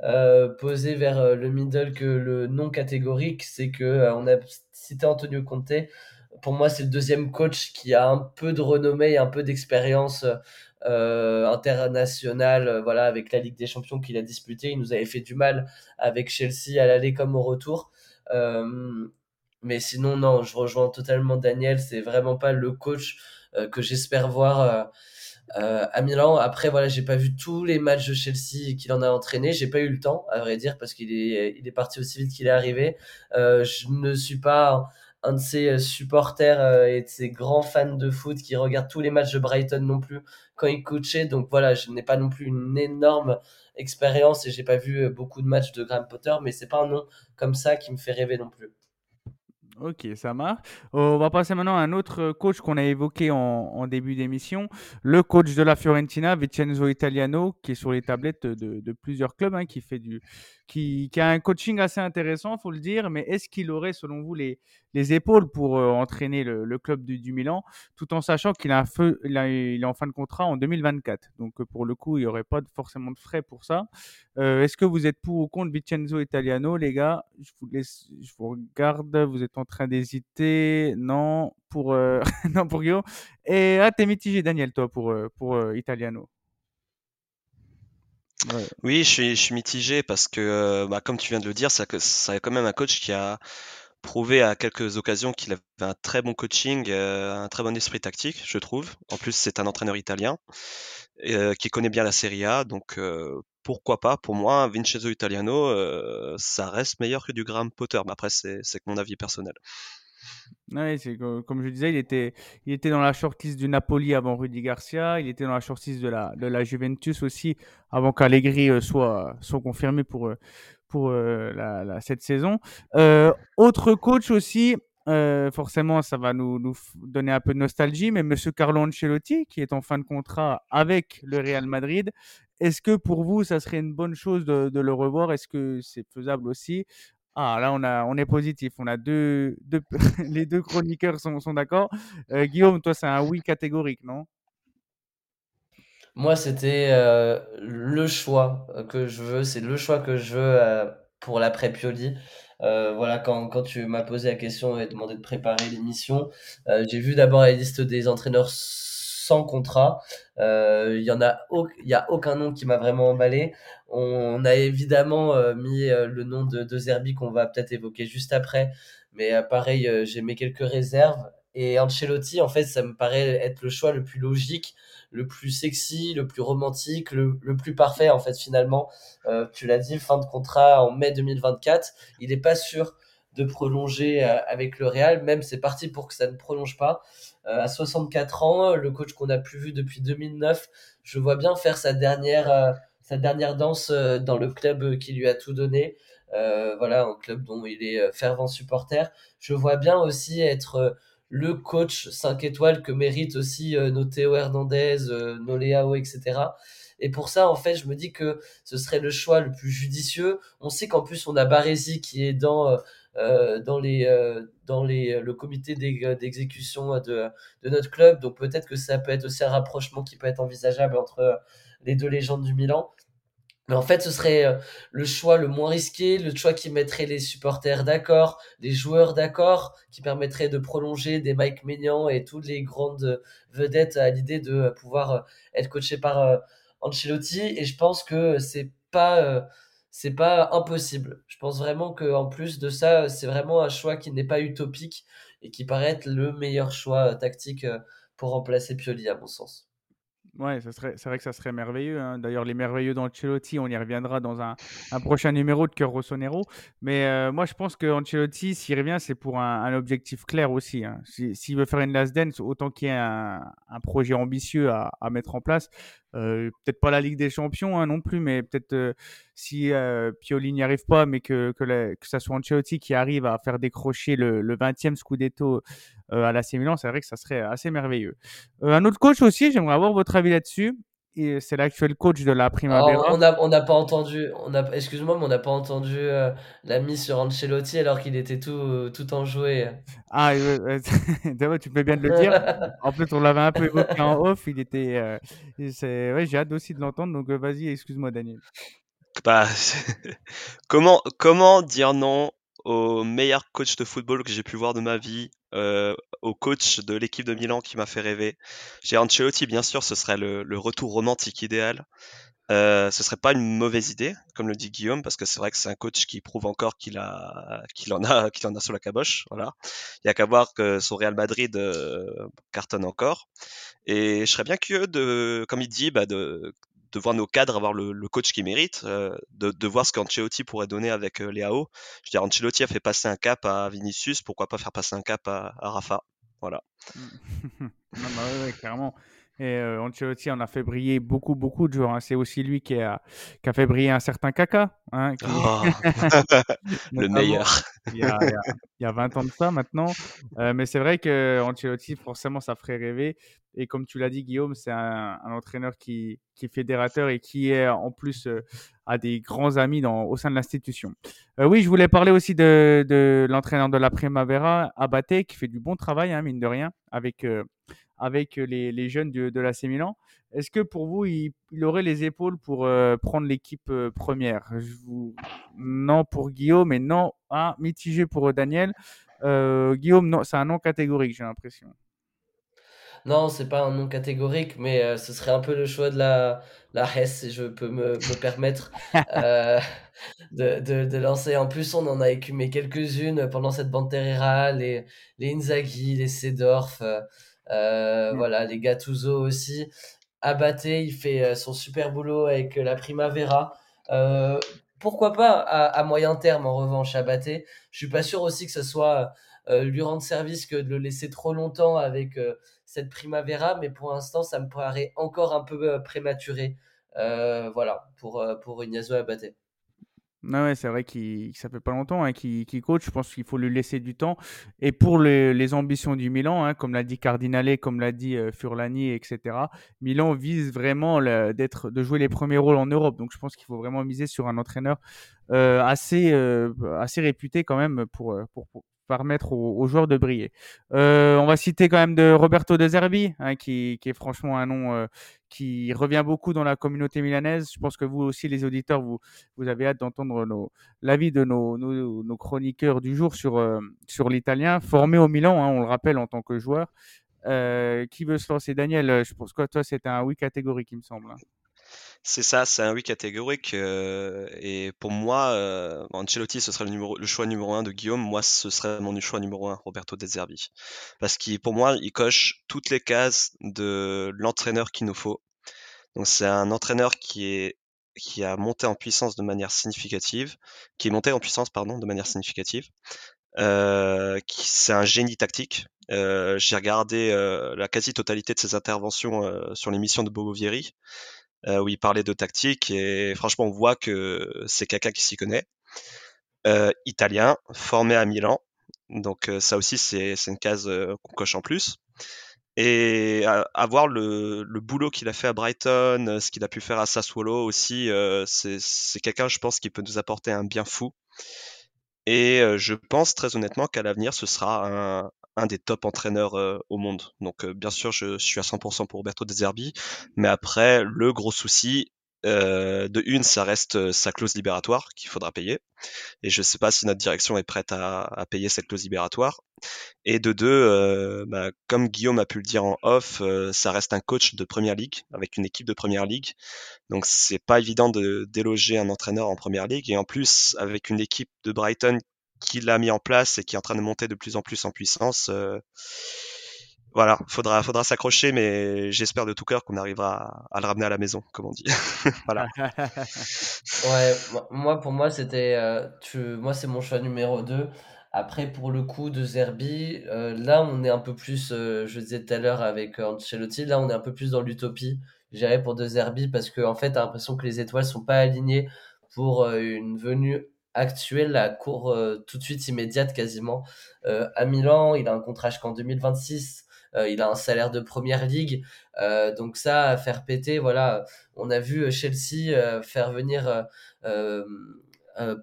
euh, poser vers le middle que le non catégorique, c'est que on a cité Antonio Conte. Pour moi, c'est le deuxième coach qui a un peu de renommée et un peu d'expérience euh, international, euh, voilà, avec la Ligue des Champions qu'il a disputé. Il nous avait fait du mal avec Chelsea à l'aller comme au retour. Euh, mais sinon, non, je rejoins totalement Daniel. C'est vraiment pas le coach que j'espère voir. à Milan. Après, voilà, j'ai pas vu tous les matchs de Chelsea qu'il en a entraîné. J'ai pas eu le temps, à vrai dire, parce qu'il est, il est parti aussi vite qu'il est arrivé. je ne suis pas un de ses supporters et de ses grands fans de foot qui regardent tous les matchs de Brighton non plus quand il coachait. Donc voilà, je n'ai pas non plus une énorme expérience et j'ai pas vu beaucoup de matchs de Graham Potter, mais c'est pas un nom comme ça qui me fait rêver non plus. Ok, ça marche. On va passer maintenant à un autre coach qu'on a évoqué en, début d'émission, le coach de la Fiorentina, Vincenzo Italiano, qui est sur les tablettes de, plusieurs clubs, hein, qui fait du, qui, a un coaching assez intéressant, faut le dire. Mais est-ce qu'il aurait, selon vous, les, les épaules pour euh, entraîner le, club du, Milan, tout en sachant qu'il a il, est en fin de contrat en 2024. Donc euh, pour le coup, il n'y aurait pas forcément de frais pour ça. Euh, est-ce que vous êtes pour ou contre Vincenzo Italiano, les gars? Je vous laisse, je vous regarde. Vous êtes en train d'hésiter Non pour non pour Guillaume. Et ah, t'es mitigé, Daniel, toi, pour pour Italiano. Oui, je suis, mitigé parce que, bah, comme tu viens de le dire, c'est quand même un coach qui a prouvé à quelques occasions qu'il avait un très bon coaching, euh, un très bon esprit tactique, je trouve. En plus, c'est un entraîneur italien euh, qui connaît bien la Serie A, donc euh, pourquoi pas? Pour moi, Vincenzo Italiano, ça reste meilleur que du Graham Potter. Mais après, c'est mon avis personnel. Oui, c'est comme je disais, il était, il était dans la shortlist du Napoli avant Rudy Garcia. Il était dans la shortlist de la, de la Juventus aussi avant qu'Allegri soit, soit confirmé pour, pour la, cette saison. autre coach aussi, forcément, ça va nous, nous, donner un peu de nostalgie, mais Monsieur Carlo Ancelotti, qui est en fin de contrat avec le Real Madrid, est-ce que pour vous, ça serait une bonne chose de le revoir? Est-ce que c'est faisable aussi? Ah, là, on, a, on est positif. On a deux, les deux chroniqueurs sont, sont d'accord. Euh, Guillaume, toi, c'est un oui catégorique, non? Moi, c'était euh, le choix que je veux. C'est le choix que je veux euh, pour l'après Pioli. voilà, quand, quand tu m'as posé la question et demandé de préparer l'émission, j'ai vu d'abord la liste des entraîneurs sans contrat. Il y en a, a aucun nom qui m'a vraiment emballé. On a évidemment euh, mis euh, le nom de, de Zerbi qu'on va peut-être évoquer juste après, mais euh, pareil, j'ai mis quelques réserves. Et Ancelotti, en fait, ça me paraît être le choix le plus logique, le plus sexy, le plus romantique, le, plus parfait, en fait, finalement. tu l'as dit, fin de contrat en mai 2024. Il n'est pas sûr de prolonger avec le Real, même c'est parti pour que ça ne prolonge pas. à 64 ans, le coach qu'on a plus vu depuis 2009, je vois bien faire sa dernière sa dernière danse euh, dans le club qui lui a tout donné. Euh, voilà, un club dont il est euh, fervent supporter. Je vois bien aussi être le coach 5 étoiles que mérite aussi nos Théo Hernandez, nos Léao, etc. Et pour ça, en fait, je me dis que ce serait le choix le plus judicieux. On sait qu'en plus, on a Barési qui est dans, dans, les, dans les, le comité d'exécution de, de notre club. Donc peut-être que ça peut être aussi un rapprochement qui peut être envisageable entre les deux légendes du Milan. Mais en fait, ce serait euh, le choix le moins risqué, le choix qui mettrait les supporters d'accord, les joueurs d'accord, qui permettrait de prolonger des Mike Maignan et toutes les grandes vedettes à l'idée de pouvoir euh, être coaché par euh, Ancelotti. Et je pense que c'est pas c'est pas impossible. Je pense vraiment que en plus de ça, c'est vraiment un choix qui n'est pas utopique et qui paraît être le meilleur choix tactique pour remplacer Pioli à mon sens. Ouais, serait, c'est vrai que ça serait merveilleux. Hein. D'ailleurs, les merveilleux d'Ancelotti, on y reviendra dans un, prochain numéro de Cœur Rossonero. Mais euh, moi, je pense que Ancelotti, s'il revient, c'est pour un, objectif clair aussi. Hein. S'il veut faire une last dance, autant qu'il y ait un, projet ambitieux à, mettre en place. Euh, peut-être pas la Ligue des Champions hein, non plus, mais peut-être euh, si euh, Pioli n'y arrive pas, mais que, que, ça soit Ancelotti qui arrive à faire décrocher le, le 20e Scudetto à l'AC Milan, c'est vrai que ça serait assez merveilleux. Un autre coach aussi, j'aimerais avoir votre avis là-dessus. C'est l'actuel coach de la Primavera. on n'a on pas entendu, on a, excuse-moi, mais on n'a pas entendu euh, la mise sur Ancelotti alors qu'il était tout, tout enjoué. Ah, tu peux bien de le dire. en plus, on l'avait un peu évoqué en off. Il était, ouais, j'ai hâte aussi de l'entendre. Donc, vas-y, excuse-moi, Daniel. Bah, comment, comment dire non au meilleur coach de football que j'ai pu voir de ma vie, euh, au coach de l'équipe de Milan qui m'a fait rêver. J'ai Ancelotti, bien sûr, ce serait le, retour romantique idéal. Euh, ce serait pas une mauvaise idée, comme le dit Guillaume, parce que c'est vrai que c'est un coach qui prouve encore qu'il a, qu'il en a, qu'il en a sous la caboche. Voilà. Il y a qu'à voir que son Real Madrid euh, cartonne encore. Et je serais bien curieux de, comme il dit, bah de, de voir nos cadres avoir le, coach qui mérite, euh, de, voir ce qu'Ancelotti pourrait donner avec euh, Léao. Je veux dire, Ancelotti a fait passer un cap à Vinicius, pourquoi pas faire passer un cap à, Rafa? Voilà. non, bah clairement. Et euh, Ancelotti en a fait briller beaucoup, beaucoup de joueurs. Hein. C'est aussi lui qui a, qui a, fait briller un certain Kaka. Hein, oh. le meilleur. il, y a, il, y a, 20 ans de ça maintenant. Euh, mais c'est vrai que Ancelotti, forcément, ça ferait rêver. Et comme tu l'as dit, Guillaume, c'est un, un, entraîneur qui, qui, est fédérateur et qui est en plus euh, a des grands amis dans, au sein de l'institution. Euh, oui, je voulais parler aussi de, de l'entraîneur de la Primavera, Abate, qui fait du bon travail, hein, mine de rien, avec euh, avec les, les jeunes de, de l'AC Milan. Est-ce que pour vous, il, il, aurait les épaules pour euh, prendre l'équipe euh, première? Je vous... Non pour Guillaume, mais non, ah, mitigé pour Daniel. Euh, Guillaume, non, c'est un non catégorique, j'ai l'impression. Non, c'est pas un non catégorique, mais euh, ce serait un peu le choix de la, la Hesse, si je peux me, me permettre euh, de, de, de, lancer. En plus, on en a écumé quelques-unes pendant cette bande Terrera, les, les Inzaghi, les Sedorf. Euh, euh, voilà, les Gattuso aussi. Abate, il fait son super boulot avec la Primavera. pourquoi pas à, moyen terme, en revanche, Abate Je suis pas sûr aussi que ce soit lui rendre service que de le laisser trop longtemps avec cette Primavera, mais pour l'instant, ça me paraît encore un peu prématuré. voilà, pour, pour Ignacio Abate. Ouais, c'est vrai qu'il ça fait pas longtemps hein, qu'il coach. Je pense qu'il faut lui laisser du temps. Et pour les, ambitions du Milan, hein, comme l'a dit Cardinale, comme l'a dit euh, Furlani, etc., Milan vise vraiment de jouer les premiers rôles en Europe. Donc je pense qu'il faut vraiment miser sur un entraîneur euh, assez, euh, assez réputé quand même pour, permettre aux, joueurs de briller. on va citer quand même de Roberto De Zerbi, hein, qui, est franchement un nom qui revient beaucoup dans la communauté milanaise. Je pense que vous aussi, les auditeurs, vous, vous avez hâte d'entendre l'avis de nos, chroniqueurs du jour sur, euh, sur l'italien, formé au Milan, hein, on le rappelle, en tant que joueur. Euh, qui veut se lancer? Daniel, je pense que toi, c'est un oui catégorique, il me semble. C'est ça, c'est un oui catégorique. Euh, et pour moi, Ancelotti, ce serait le, numéro, le choix numéro un de Guillaume. Moi, ce serait mon choix numéro un, Roberto De Zerbi. Parce que pour moi, il coche toutes les cases de l'entraîneur qu'il nous faut. Donc c'est un entraîneur qui est qui a monté en puissance de manière significative, qui est monté en puissance pardon de manière significative. Euh, c'est un génie tactique. Euh, j'ai regardé la quasi-totalité de ses interventions sur l'émission de Bogovieri. Euh, où il parlait de tactique et franchement on voit que c'est quelqu'un qui s'y connaît. Euh, italien, formé à Milan, donc euh, ça aussi c'est une case qu'on coche en plus. Et avoir le, le boulot qu'il a fait à Brighton, ce qu'il a pu faire à Sassuolo aussi, c'est quelqu'un, je pense, qui peut nous apporter un bien fou. Et je pense très honnêtement qu'à l'avenir, ce sera un, un des top entraîneurs euh, au monde. Donc euh, bien sûr, je, suis à 100% pour Roberto De Zerbi, mais après, le gros souci, euh, de une, ça reste sa clause libératoire qu'il faudra payer. Et je ne sais pas si notre direction est prête à, payer cette clause libératoire. Et de deux, bah, comme Guillaume a pu le dire en off, ça reste un coach de première ligue avec une équipe de première ligue. Donc c'est pas évident de déloger un entraîneur en première ligue. Et en plus, avec une équipe de Brighton qu'il a mis en place et qui est en train de monter de plus en plus en puissance. Euh, voilà, faudra, faudra s'accrocher, mais j'espère de tout cœur qu'on arrivera à, le ramener à la maison, comme on dit. voilà. ouais, moi pour moi c'était, euh, moi c'est mon choix numéro 2. Après pour le coup de Zerbi, euh, là on est un peu plus, je disais tout à l'heure avec Ancelotti, là on est un peu plus dans l'utopie. J'irais pour de Zerbi parce que en fait t'as l'impression que les étoiles sont pas alignées pour une venue actuelle, la cour euh, tout de suite immédiate quasiment. Euh, à Milan, il a un contrat jusqu'en 2026. Euh, il a un salaire de première ligue. donc ça, à faire péter, voilà. On a vu Chelsea faire venir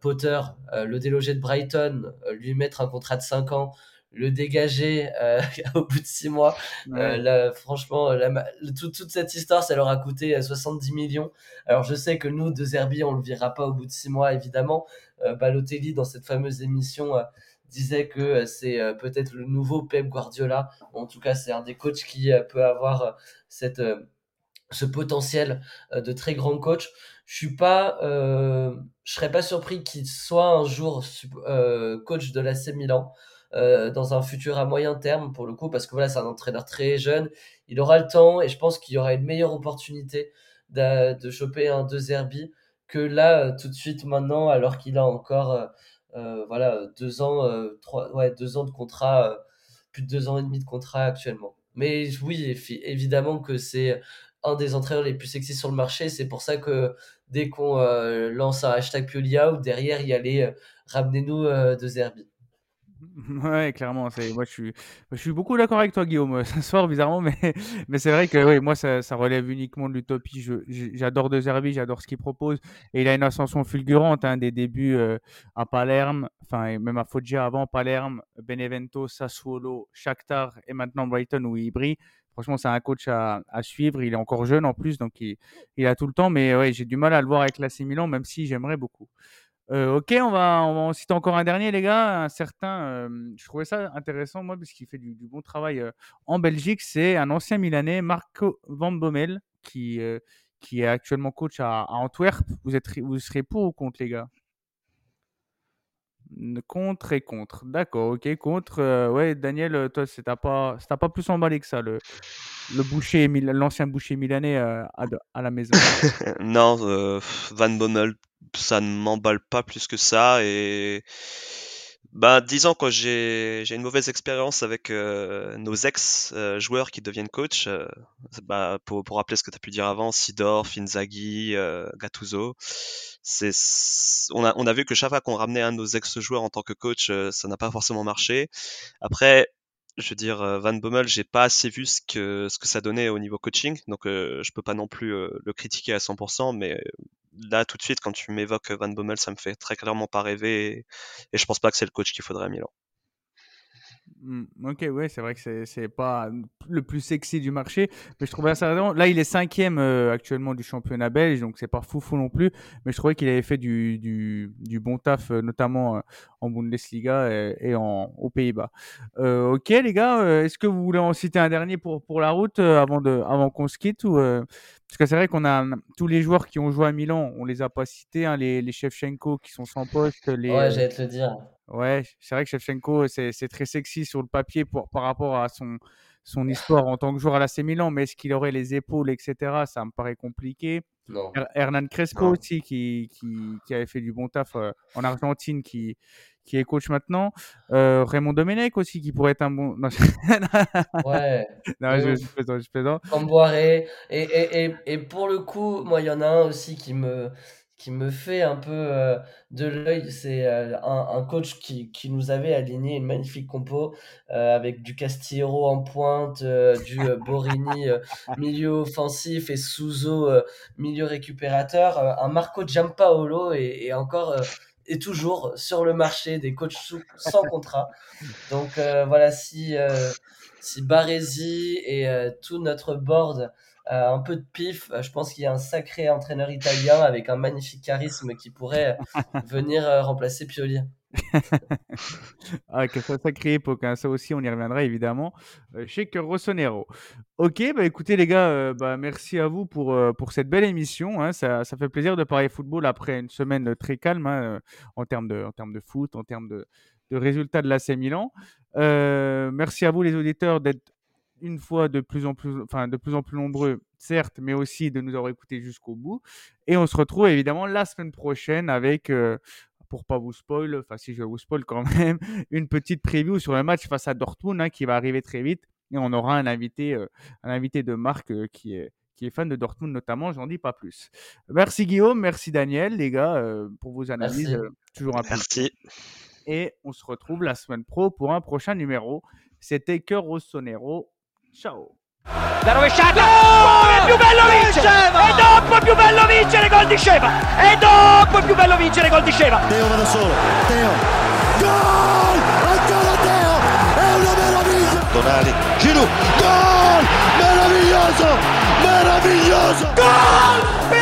Potter, le déloger de Brighton, lui mettre un contrat de 5 ans le dégager euh, au bout de six mois. Euh, franchement, toute cette histoire, ça leur a coûté 70 euh, millions. Alors je sais que nous, de Zerbi, on le verra pas au bout de six mois, évidemment. Balotelli, dans cette fameuse émission, disait que c'est peut-être le nouveau Pep Guardiola. En tout cas, c'est un des coachs qui peut avoir cette, ce potentiel de très grand coach. Je suis pas, je serais pas surpris qu'il soit un jour coach de l'AC Milan. Euh, dans un futur à moyen terme pour le coup parce que voilà c'est un entraîneur très jeune. Il aura le temps et je pense qu'il y aura une meilleure opportunité de, choper un deux Zerbi que là euh, tout de suite maintenant alors qu'il a encore euh, voilà deux ans trois ouais deux ans de contrat plus de deux ans et demi de contrat actuellement. Mais oui évidemment que c'est un des entraîneurs les plus sexy sur le marché. C'est pour ça que dès qu'on lance un hashtag Piolia derrière il y allait ramenez-nous de Zerbi Ouais, clairement, moi je suis je suis beaucoup d'accord avec toi Guillaume, ce soir bizarrement mais mais c'est vrai que oui, moi ça, ça relève uniquement de l'utopie. J'adore De Zerbi, j'adore ce qu'il propose et il a une ascension fulgurante hein, des débuts euh, à Palerme, enfin même à Foggia avant Palerme, Benevento, Sassuolo, Shakhtar et maintenant Brighton où il brille. Franchement, c'est un coach à, suivre. Il est encore jeune en plus, donc il, il a tout le temps. Mais ouais, j'ai du mal à le voir avec l'AC Milan, même si j'aimerais beaucoup. Euh, ok, on va, en citer encore un dernier, les gars. Un certain, euh, je trouvais ça intéressant, moi, parce qu'il fait du, bon travail euh, en Belgique. C'est un ancien Milanais, Marco Van Bommel, qui, est actuellement coach à, Antwerp. Vous, êtes, vous serez pour ou contre, les gars? Contre et contre. D'accord, ok, contre. ouais, Daniel, toi, ça t'a pas, pas plus emballé que ça, le, boucher, l'ancien boucher milanais à, la maison Non, Van Bommel, ça ne m'emballe pas plus que ça et bah, disons que j'ai j'ai une mauvaise expérience avec nos ex joueurs qui deviennent coach. bah, pour, pour rappeler ce que tu as pu dire avant, Sidor, Inzaghi, Gattuso, c'est on a on a vu que chaque fois qu'on ramenait un de nos ex joueurs en tant que coach, ça n'a pas forcément marché. Après, je veux dire, Van Bommel, j'ai pas assez vu ce que, ce que ça donnait au niveau coaching, donc je peux pas non plus le critiquer à 100%, mais là, tout de suite, quand tu m'évoques Van Bommel, ça me fait très clairement pas rêver, et, je pense pas que c'est le coach qu'il faudrait à Milan. Mmh, ok, ouais, c'est vrai que c'est pas le plus sexy du marché, mais je trouvais ça Là, il est cinquième euh, actuellement du championnat belge, donc c'est pas fou fou non plus. Mais je trouvais qu'il avait fait du, du, bon taf, euh, notamment euh, en Bundesliga et, en, aux Pays-Bas. ok, les gars, est-ce que vous voulez en citer un dernier pour, pour la route avant, de, avant qu'on se quitte ou, Parce que c'est vrai qu'on a tous les joueurs qui ont joué à Milan, on les a pas cités, hein, les, les Shevchenko qui sont sans poste. Les, ouais, j'allais te le dire. Ouais, c'est vrai que Shevchenko, c'est très sexy sur le papier pour, par rapport à son, son histoire en tant que joueur à l'AC Milan, mais est-ce qu'il aurait les épaules, etc. Ça me paraît compliqué. Non. Hernan Crespo aussi, qui, qui, qui, avait fait du bon taf euh, en Argentine, qui, qui est coach maintenant. Euh, Raymond Domenech aussi, qui pourrait être un bon. Non, ouais. non je, je, plaisante, je plaisante. Et, et, et, et, pour le coup, moi, il y en a un aussi qui me, qui me fait un peu euh, de l'œil, c'est euh, un, coach qui, qui, nous avait aligné une magnifique compo avec du Castillero en pointe, du Borini milieu offensif et Souzo milieu récupérateur, un Marco Giampaolo et encore et toujours sur le marché des coachs sans contrat. Donc voilà, si, si Baresi et tout notre board euh, un peu de pif, euh, je pense qu'il y a un sacré entraîneur italien avec un magnifique charisme qui pourrait euh, venir remplacer Pioli. Ah, que ça sacrée époque, hein. ça aussi on y reviendra évidemment. chez que Rossonero. Ok, bah écoutez les gars, bah, merci à vous pour, pour cette belle émission. Hein. Ça, ça, fait plaisir de parler football après une semaine très calme hein, en, termes de, en termes de foot, en termes de, de résultats de l'AC Milan. merci à vous les auditeurs d'être une fois de plus en plus, enfin de plus en plus nombreux, certes, mais aussi de nous avoir écoutés jusqu'au bout. Et on se retrouve évidemment la semaine prochaine avec, euh, pour pas vous spoil, enfin si je vous spoil quand même, une petite preview sur le match face à Dortmund hein, qui va arriver très vite. Et on aura un invité, euh, un invité de marque euh, qui est qui est fan de Dortmund notamment, j'en dis pas plus. Merci Guillaume, merci Daniel, les gars, pour vos analyses. toujours un Merci. Et on se retrouve la semaine pro pour un prochain numéro. C'était Cœur Rossonero. Ciao. La rovesciata! Oh, è più bello vincere! E dopo è più bello vincere gol di Sceva! E dopo è più bello vincere gol di Sceva! Teo va da solo, Teo! Gol! Ancora Teo! È una meraviglia! Tonali, Giroud, gol! Meraviglioso! Meraviglioso! Gol!